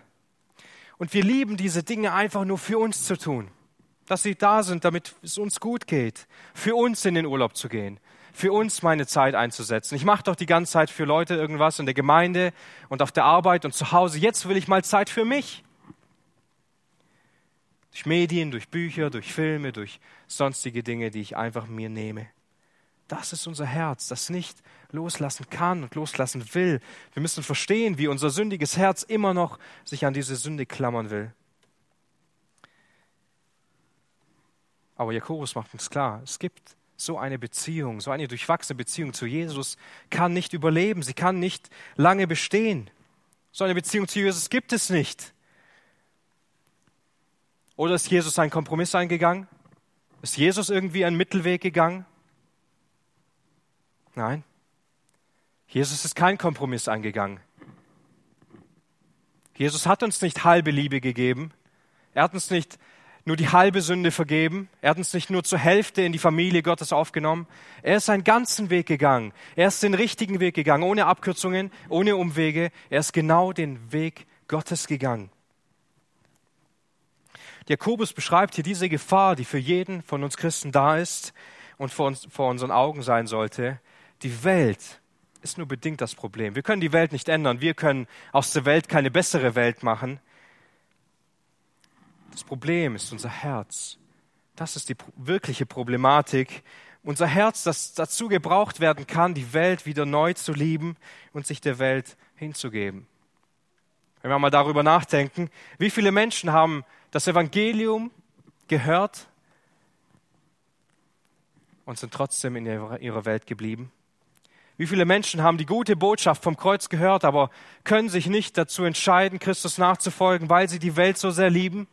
Und wir lieben diese Dinge einfach nur für uns zu tun dass sie da sind, damit es uns gut geht, für uns in den Urlaub zu gehen, für uns meine Zeit einzusetzen. Ich mache doch die ganze Zeit für Leute irgendwas in der Gemeinde und auf der Arbeit und zu Hause. Jetzt will ich mal Zeit für mich. Durch Medien, durch Bücher, durch Filme, durch sonstige Dinge, die ich einfach mir nehme. Das ist unser Herz, das nicht loslassen kann und loslassen will. Wir müssen verstehen, wie unser sündiges Herz immer noch sich an diese Sünde klammern will. Aber Jakobus macht uns klar, es gibt so eine Beziehung, so eine durchwachsene Beziehung zu Jesus kann nicht überleben, sie kann nicht lange bestehen. So eine Beziehung zu Jesus gibt es nicht. Oder ist Jesus einen Kompromiss eingegangen? Ist Jesus irgendwie einen Mittelweg gegangen? Nein. Jesus ist kein Kompromiss eingegangen. Jesus hat uns nicht halbe Liebe gegeben. Er hat uns nicht nur die halbe Sünde vergeben. Er hat uns nicht nur zur Hälfte in die Familie Gottes aufgenommen. Er ist einen ganzen Weg gegangen. Er ist den richtigen Weg gegangen, ohne Abkürzungen, ohne Umwege. Er ist genau den Weg Gottes gegangen. Jakobus beschreibt hier diese Gefahr, die für jeden von uns Christen da ist und vor, uns, vor unseren Augen sein sollte. Die Welt ist nur bedingt das Problem. Wir können die Welt nicht ändern. Wir können aus der Welt keine bessere Welt machen. Das Problem ist unser Herz. Das ist die wirkliche Problematik. Unser Herz, das dazu gebraucht werden kann, die Welt wieder neu zu lieben und sich der Welt hinzugeben. Wenn wir mal darüber nachdenken, wie viele Menschen haben das Evangelium gehört und sind trotzdem in ihrer Welt geblieben? Wie viele Menschen haben die gute Botschaft vom Kreuz gehört, aber können sich nicht dazu entscheiden, Christus nachzufolgen, weil sie die Welt so sehr lieben?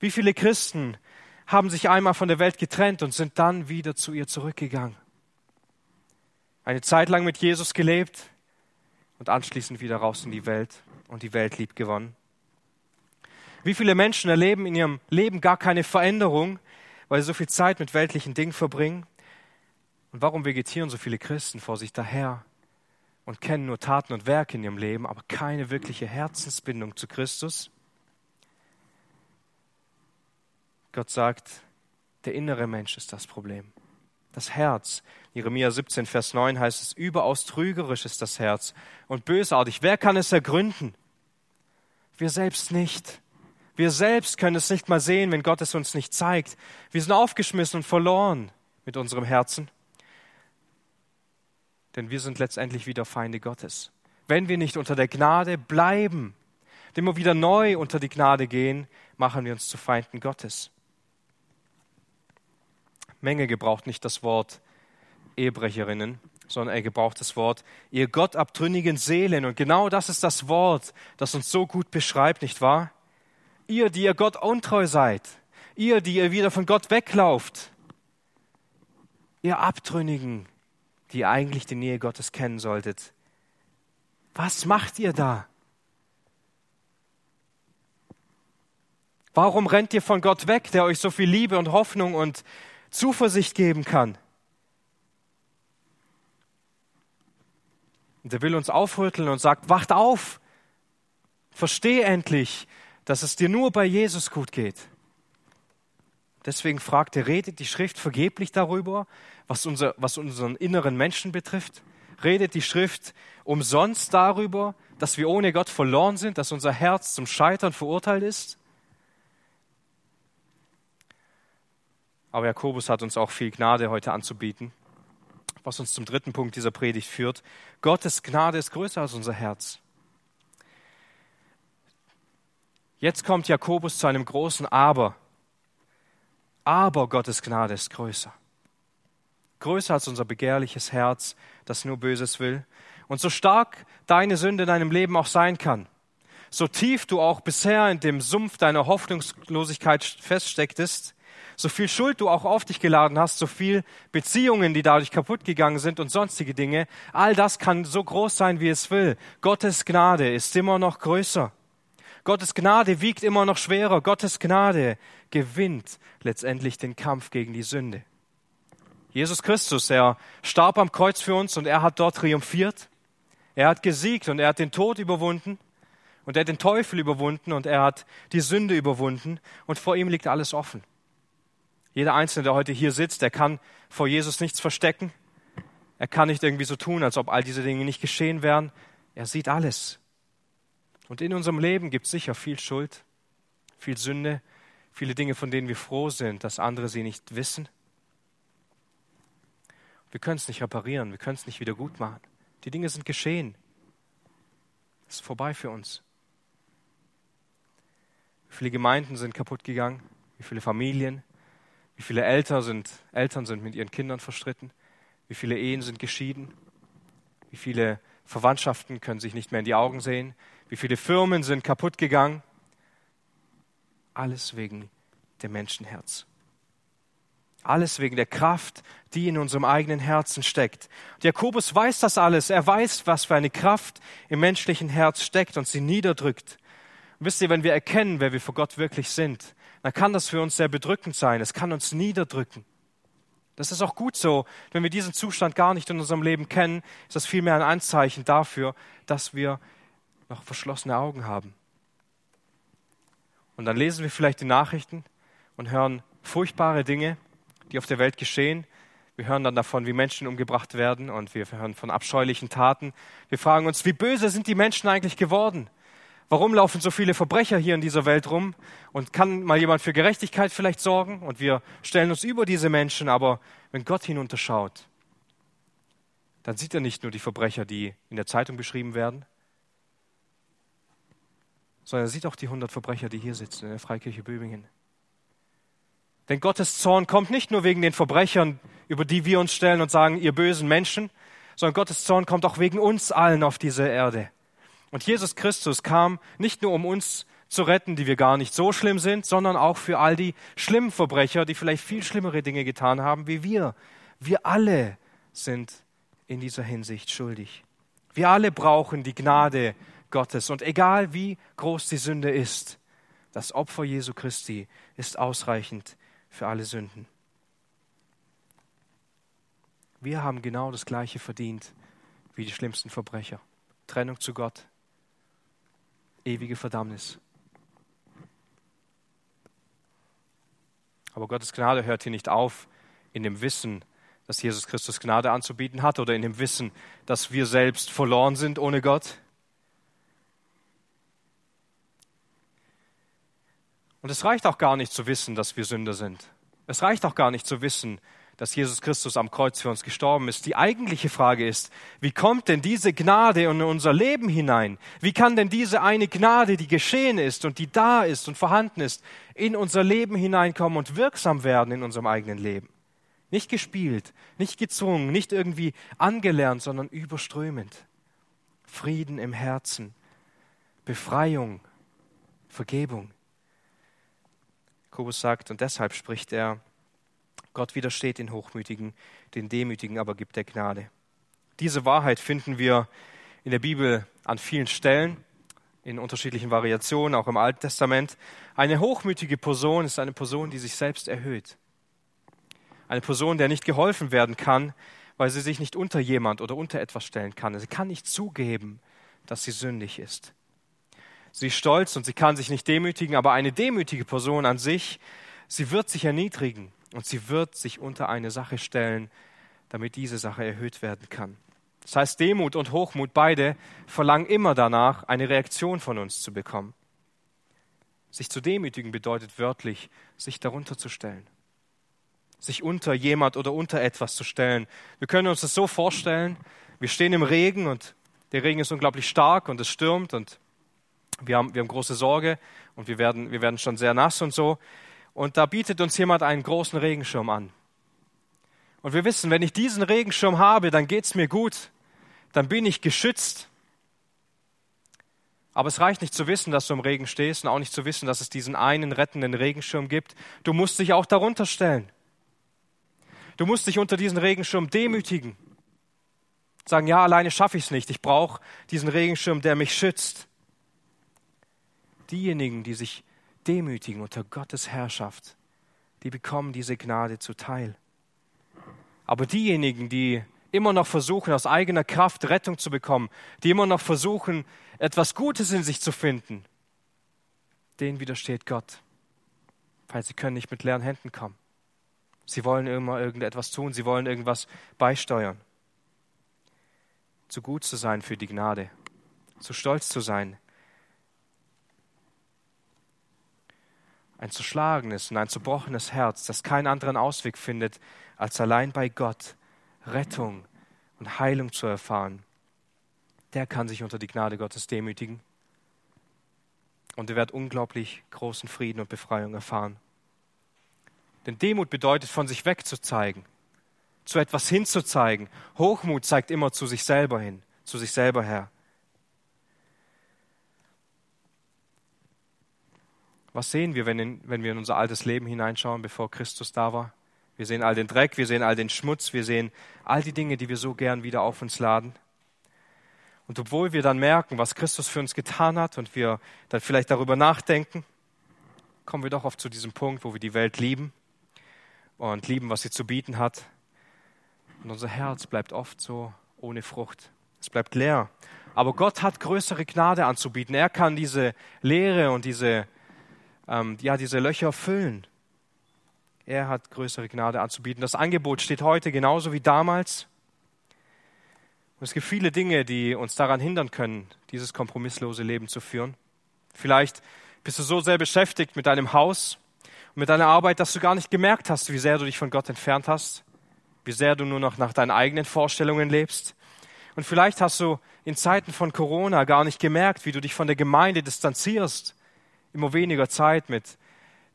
Wie viele Christen haben sich einmal von der Welt getrennt und sind dann wieder zu ihr zurückgegangen? Eine Zeit lang mit Jesus gelebt und anschließend wieder raus in die Welt und die Welt lieb gewonnen. Wie viele Menschen erleben in ihrem Leben gar keine Veränderung, weil sie so viel Zeit mit weltlichen Dingen verbringen? Und warum vegetieren so viele Christen vor sich daher und kennen nur Taten und Werke in ihrem Leben, aber keine wirkliche Herzensbindung zu Christus? Gott sagt, der innere Mensch ist das Problem. Das Herz. Jeremia 17, Vers 9 heißt es, überaus trügerisch ist das Herz und bösartig. Wer kann es ergründen? Wir selbst nicht. Wir selbst können es nicht mal sehen, wenn Gott es uns nicht zeigt. Wir sind aufgeschmissen und verloren mit unserem Herzen. Denn wir sind letztendlich wieder Feinde Gottes. Wenn wir nicht unter der Gnade bleiben, immer wieder neu unter die Gnade gehen, machen wir uns zu Feinden Gottes. Menge gebraucht nicht das Wort Ehebrecherinnen, sondern er gebraucht das Wort ihr gottabtrünnigen Seelen. Und genau das ist das Wort, das uns so gut beschreibt, nicht wahr? Ihr, die ihr Gott untreu seid, ihr, die ihr wieder von Gott weglauft, ihr Abtrünnigen, die eigentlich die Nähe Gottes kennen solltet. Was macht ihr da? Warum rennt ihr von Gott weg, der euch so viel Liebe und Hoffnung und Zuversicht geben kann. Und er will uns aufrütteln und sagt, wacht auf, versteh endlich, dass es dir nur bei Jesus gut geht. Deswegen fragt er, redet die Schrift vergeblich darüber, was, unser, was unseren inneren Menschen betrifft? Redet die Schrift umsonst darüber, dass wir ohne Gott verloren sind, dass unser Herz zum Scheitern verurteilt ist? Aber Jakobus hat uns auch viel Gnade heute anzubieten, was uns zum dritten Punkt dieser Predigt führt. Gottes Gnade ist größer als unser Herz. Jetzt kommt Jakobus zu einem großen Aber. Aber Gottes Gnade ist größer. Größer als unser begehrliches Herz, das nur Böses will. Und so stark deine Sünde in deinem Leben auch sein kann, so tief du auch bisher in dem Sumpf deiner Hoffnungslosigkeit feststecktest, so viel Schuld du auch auf dich geladen hast, so viel Beziehungen, die dadurch kaputt gegangen sind und sonstige Dinge, all das kann so groß sein, wie es will. Gottes Gnade ist immer noch größer. Gottes Gnade wiegt immer noch schwerer. Gottes Gnade gewinnt letztendlich den Kampf gegen die Sünde. Jesus Christus, er starb am Kreuz für uns und er hat dort triumphiert. Er hat gesiegt und er hat den Tod überwunden und er hat den Teufel überwunden und er hat die Sünde überwunden und vor ihm liegt alles offen. Jeder Einzelne, der heute hier sitzt, der kann vor Jesus nichts verstecken. Er kann nicht irgendwie so tun, als ob all diese Dinge nicht geschehen wären. Er sieht alles. Und in unserem Leben gibt es sicher viel Schuld, viel Sünde, viele Dinge, von denen wir froh sind, dass andere sie nicht wissen. Wir können es nicht reparieren, wir können es nicht wieder gut machen. Die Dinge sind geschehen. Es ist vorbei für uns. Wie viele Gemeinden sind kaputt gegangen? Wie viele Familien? Wie viele Eltern sind, Eltern sind mit ihren Kindern verstritten? Wie viele Ehen sind geschieden? Wie viele Verwandtschaften können sich nicht mehr in die Augen sehen? Wie viele Firmen sind kaputt gegangen? Alles wegen dem Menschenherz. Alles wegen der Kraft, die in unserem eigenen Herzen steckt. Und Jakobus weiß das alles. Er weiß, was für eine Kraft im menschlichen Herz steckt und sie niederdrückt. Und wisst ihr, wenn wir erkennen, wer wir vor Gott wirklich sind, dann kann das für uns sehr bedrückend sein. Es kann uns niederdrücken. Das ist auch gut so. Wenn wir diesen Zustand gar nicht in unserem Leben kennen, ist das vielmehr ein Anzeichen dafür, dass wir noch verschlossene Augen haben. Und dann lesen wir vielleicht die Nachrichten und hören furchtbare Dinge, die auf der Welt geschehen. Wir hören dann davon, wie Menschen umgebracht werden und wir hören von abscheulichen Taten. Wir fragen uns, wie böse sind die Menschen eigentlich geworden? Warum laufen so viele Verbrecher hier in dieser Welt rum? Und kann mal jemand für Gerechtigkeit vielleicht sorgen? Und wir stellen uns über diese Menschen, aber wenn Gott hinunterschaut, dann sieht er nicht nur die Verbrecher, die in der Zeitung beschrieben werden, sondern er sieht auch die hundert Verbrecher, die hier sitzen in der Freikirche Böbingen. Denn Gottes Zorn kommt nicht nur wegen den Verbrechern, über die wir uns stellen und sagen, ihr bösen Menschen, sondern Gottes Zorn kommt auch wegen uns allen auf diese Erde. Und Jesus Christus kam nicht nur, um uns zu retten, die wir gar nicht so schlimm sind, sondern auch für all die schlimmen Verbrecher, die vielleicht viel schlimmere Dinge getan haben wie wir. Wir alle sind in dieser Hinsicht schuldig. Wir alle brauchen die Gnade Gottes. Und egal wie groß die Sünde ist, das Opfer Jesu Christi ist ausreichend für alle Sünden. Wir haben genau das Gleiche verdient wie die schlimmsten Verbrecher. Trennung zu Gott, ewige Verdammnis. Aber Gottes Gnade hört hier nicht auf in dem Wissen, dass Jesus Christus Gnade anzubieten hat oder in dem Wissen, dass wir selbst verloren sind ohne Gott. Und es reicht auch gar nicht zu wissen, dass wir Sünder sind. Es reicht auch gar nicht zu wissen, dass Jesus Christus am Kreuz für uns gestorben ist. Die eigentliche Frage ist, wie kommt denn diese Gnade in unser Leben hinein? Wie kann denn diese eine Gnade, die geschehen ist und die da ist und vorhanden ist, in unser Leben hineinkommen und wirksam werden in unserem eigenen Leben? Nicht gespielt, nicht gezwungen, nicht irgendwie angelernt, sondern überströmend. Frieden im Herzen, Befreiung, Vergebung. Jakobus sagt, und deshalb spricht er, Gott widersteht den Hochmütigen, den Demütigen aber gibt er Gnade. Diese Wahrheit finden wir in der Bibel an vielen Stellen, in unterschiedlichen Variationen, auch im Alten Testament. Eine hochmütige Person ist eine Person, die sich selbst erhöht. Eine Person, der nicht geholfen werden kann, weil sie sich nicht unter jemand oder unter etwas stellen kann. Sie kann nicht zugeben, dass sie sündig ist. Sie ist stolz und sie kann sich nicht demütigen, aber eine demütige Person an sich, sie wird sich erniedrigen und sie wird sich unter eine Sache stellen, damit diese Sache erhöht werden kann. Das heißt, Demut und Hochmut beide verlangen immer danach, eine Reaktion von uns zu bekommen. Sich zu demütigen bedeutet wörtlich, sich darunter zu stellen. Sich unter jemand oder unter etwas zu stellen. Wir können uns das so vorstellen, wir stehen im Regen und der Regen ist unglaublich stark und es stürmt und wir haben, wir haben große Sorge und wir werden, wir werden schon sehr nass und so und da bietet uns jemand einen großen Regenschirm an. Und wir wissen, wenn ich diesen Regenschirm habe, dann geht es mir gut, dann bin ich geschützt. Aber es reicht nicht zu wissen, dass du im Regen stehst und auch nicht zu wissen, dass es diesen einen rettenden Regenschirm gibt. Du musst dich auch darunter stellen. Du musst dich unter diesen Regenschirm demütigen. Sagen, ja, alleine schaffe ich es nicht. Ich brauche diesen Regenschirm, der mich schützt. Diejenigen, die sich demütigen unter Gottes Herrschaft, die bekommen diese Gnade zuteil. Aber diejenigen, die immer noch versuchen, aus eigener Kraft Rettung zu bekommen, die immer noch versuchen, etwas Gutes in sich zu finden, denen widersteht Gott, weil sie können nicht mit leeren Händen kommen. Sie wollen immer irgendetwas tun, sie wollen irgendwas beisteuern. Zu gut zu sein für die Gnade, zu stolz zu sein, ein zerschlagenes und ein zerbrochenes Herz, das keinen anderen Ausweg findet, als allein bei Gott Rettung und Heilung zu erfahren, der kann sich unter die Gnade Gottes demütigen und er wird unglaublich großen Frieden und Befreiung erfahren. Denn Demut bedeutet, von sich wegzuzeigen, zu etwas hinzuzeigen. Hochmut zeigt immer zu sich selber hin, zu sich selber her. Was sehen wir, wenn, in, wenn wir in unser altes Leben hineinschauen, bevor Christus da war? Wir sehen all den Dreck, wir sehen all den Schmutz, wir sehen all die Dinge, die wir so gern wieder auf uns laden. Und obwohl wir dann merken, was Christus für uns getan hat und wir dann vielleicht darüber nachdenken, kommen wir doch oft zu diesem Punkt, wo wir die Welt lieben und lieben, was sie zu bieten hat. Und unser Herz bleibt oft so ohne Frucht. Es bleibt leer. Aber Gott hat größere Gnade anzubieten. Er kann diese Leere und diese, ähm, ja, diese Löcher füllen. Er hat größere Gnade anzubieten. Das Angebot steht heute genauso wie damals. Und es gibt viele Dinge, die uns daran hindern können, dieses kompromisslose Leben zu führen. Vielleicht bist du so sehr beschäftigt mit deinem Haus und mit deiner Arbeit, dass du gar nicht gemerkt hast, wie sehr du dich von Gott entfernt hast, wie sehr du nur noch nach deinen eigenen Vorstellungen lebst. Und vielleicht hast du in Zeiten von Corona gar nicht gemerkt, wie du dich von der Gemeinde distanzierst, immer weniger Zeit mit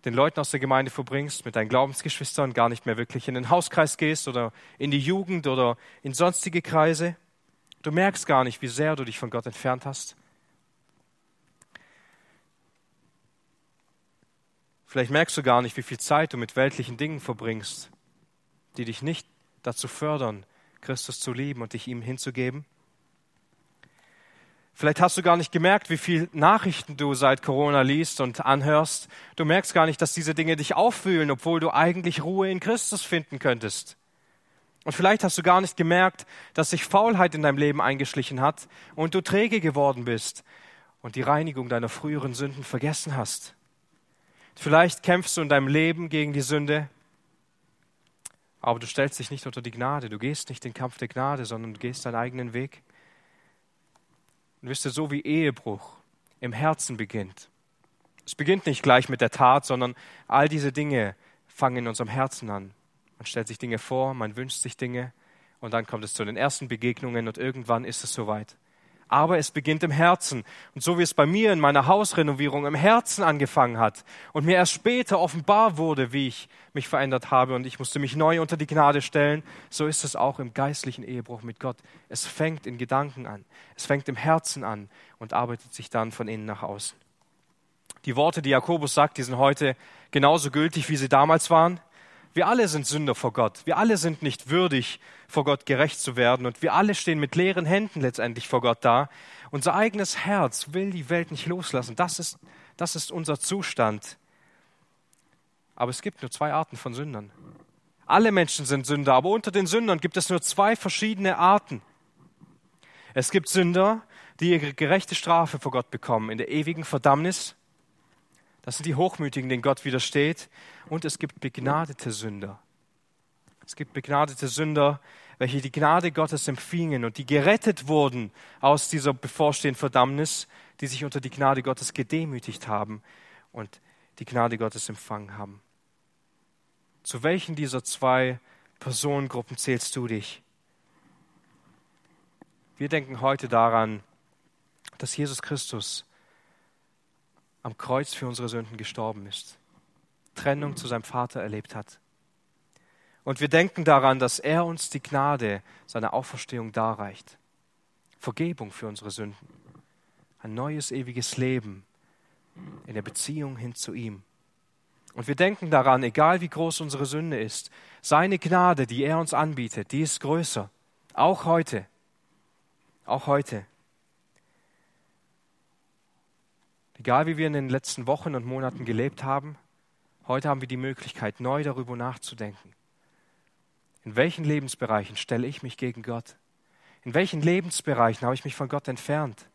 den Leuten aus der Gemeinde verbringst, mit deinen Glaubensgeschwistern, gar nicht mehr wirklich in den Hauskreis gehst oder in die Jugend oder in sonstige Kreise. Du merkst gar nicht, wie sehr du dich von Gott entfernt hast. Vielleicht merkst du gar nicht, wie viel Zeit du mit weltlichen Dingen verbringst, die dich nicht dazu fördern, Christus zu lieben und dich ihm hinzugeben. Vielleicht hast du gar nicht gemerkt, wie viel Nachrichten du seit Corona liest und anhörst. Du merkst gar nicht, dass diese Dinge dich auffühlen, obwohl du eigentlich Ruhe in Christus finden könntest. Und vielleicht hast du gar nicht gemerkt, dass sich Faulheit in deinem Leben eingeschlichen hat und du träge geworden bist und die Reinigung deiner früheren Sünden vergessen hast. Vielleicht kämpfst du in deinem Leben gegen die Sünde, aber du stellst dich nicht unter die Gnade. Du gehst nicht den Kampf der Gnade, sondern du gehst deinen eigenen Weg. Und wisst ihr, so wie Ehebruch im Herzen beginnt. Es beginnt nicht gleich mit der Tat, sondern all diese Dinge fangen in unserem Herzen an. Man stellt sich Dinge vor, man wünscht sich Dinge und dann kommt es zu den ersten Begegnungen und irgendwann ist es soweit. Aber es beginnt im Herzen. Und so wie es bei mir in meiner Hausrenovierung im Herzen angefangen hat und mir erst später offenbar wurde, wie ich mich verändert habe und ich musste mich neu unter die Gnade stellen, so ist es auch im geistlichen Ehebruch mit Gott. Es fängt in Gedanken an, es fängt im Herzen an und arbeitet sich dann von innen nach außen. Die Worte, die Jakobus sagt, die sind heute genauso gültig, wie sie damals waren. Wir alle sind Sünder vor Gott. Wir alle sind nicht würdig, vor Gott gerecht zu werden. Und wir alle stehen mit leeren Händen letztendlich vor Gott da. Unser eigenes Herz will die Welt nicht loslassen. Das ist, das ist unser Zustand. Aber es gibt nur zwei Arten von Sündern. Alle Menschen sind Sünder, aber unter den Sündern gibt es nur zwei verschiedene Arten. Es gibt Sünder, die ihre gerechte Strafe vor Gott bekommen in der ewigen Verdammnis. Das sind die Hochmütigen, denen Gott widersteht. Und es gibt begnadete Sünder. Es gibt begnadete Sünder, welche die Gnade Gottes empfingen und die gerettet wurden aus dieser bevorstehenden Verdammnis, die sich unter die Gnade Gottes gedemütigt haben und die Gnade Gottes empfangen haben. Zu welchen dieser zwei Personengruppen zählst du dich? Wir denken heute daran, dass Jesus Christus am Kreuz für unsere Sünden gestorben ist, Trennung zu seinem Vater erlebt hat. Und wir denken daran, dass er uns die Gnade seiner Auferstehung darreicht. Vergebung für unsere Sünden. Ein neues ewiges Leben in der Beziehung hin zu ihm. Und wir denken daran, egal wie groß unsere Sünde ist, seine Gnade, die er uns anbietet, die ist größer. Auch heute. Auch heute. Egal wie wir in den letzten Wochen und Monaten gelebt haben, heute haben wir die Möglichkeit, neu darüber nachzudenken. In welchen Lebensbereichen stelle ich mich gegen Gott? In welchen Lebensbereichen habe ich mich von Gott entfernt?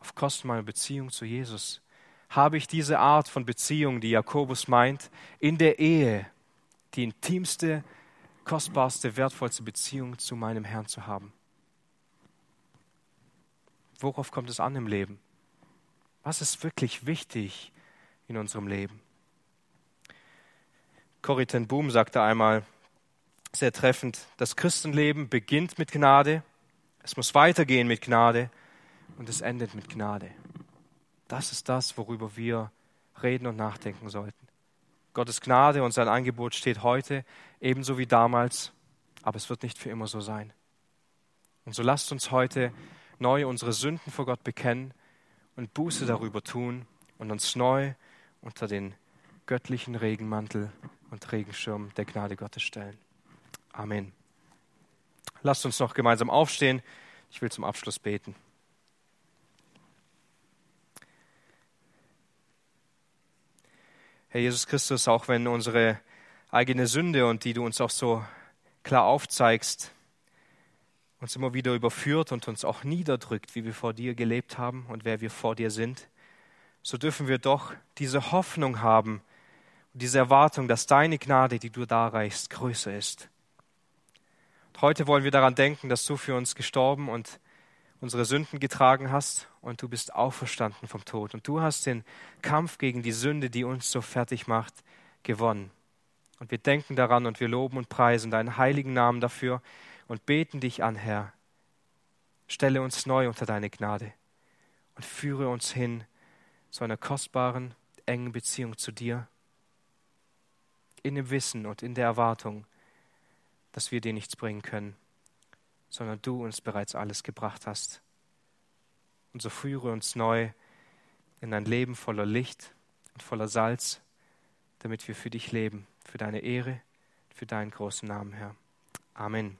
Auf Kosten meiner Beziehung zu Jesus. Habe ich diese Art von Beziehung, die Jakobus meint, in der Ehe, die intimste, kostbarste, wertvollste Beziehung zu meinem Herrn zu haben? Worauf kommt es an im Leben? Was ist wirklich wichtig in unserem Leben? Corrie ten Boom sagte einmal sehr treffend, das Christenleben beginnt mit Gnade, es muss weitergehen mit Gnade und es endet mit Gnade. Das ist das, worüber wir reden und nachdenken sollten. Gottes Gnade und sein Angebot steht heute ebenso wie damals, aber es wird nicht für immer so sein. Und so lasst uns heute neu unsere Sünden vor Gott bekennen und Buße darüber tun und uns neu unter den göttlichen Regenmantel und Regenschirm der Gnade Gottes stellen. Amen. Lasst uns noch gemeinsam aufstehen. Ich will zum Abschluss beten. Herr Jesus Christus, auch wenn unsere eigene Sünde und die du uns auch so klar aufzeigst, uns immer wieder überführt und uns auch niederdrückt, wie wir vor dir gelebt haben und wer wir vor dir sind, so dürfen wir doch diese Hoffnung haben und diese Erwartung, dass deine Gnade, die du darreichst, größer ist. Und heute wollen wir daran denken, dass du für uns gestorben und unsere Sünden getragen hast und du bist auferstanden vom Tod. Und du hast den Kampf gegen die Sünde, die uns so fertig macht, gewonnen. Und wir denken daran und wir loben und preisen deinen heiligen Namen dafür und beten dich an, Herr. Stelle uns neu unter deine Gnade und führe uns hin zu einer kostbaren, engen Beziehung zu dir, in dem Wissen und in der Erwartung, dass wir dir nichts bringen können, sondern du uns bereits alles gebracht hast. Und so führe uns neu in ein Leben voller Licht und voller Salz, damit wir für dich leben, für deine Ehre, für deinen großen Namen, Herr. Amen.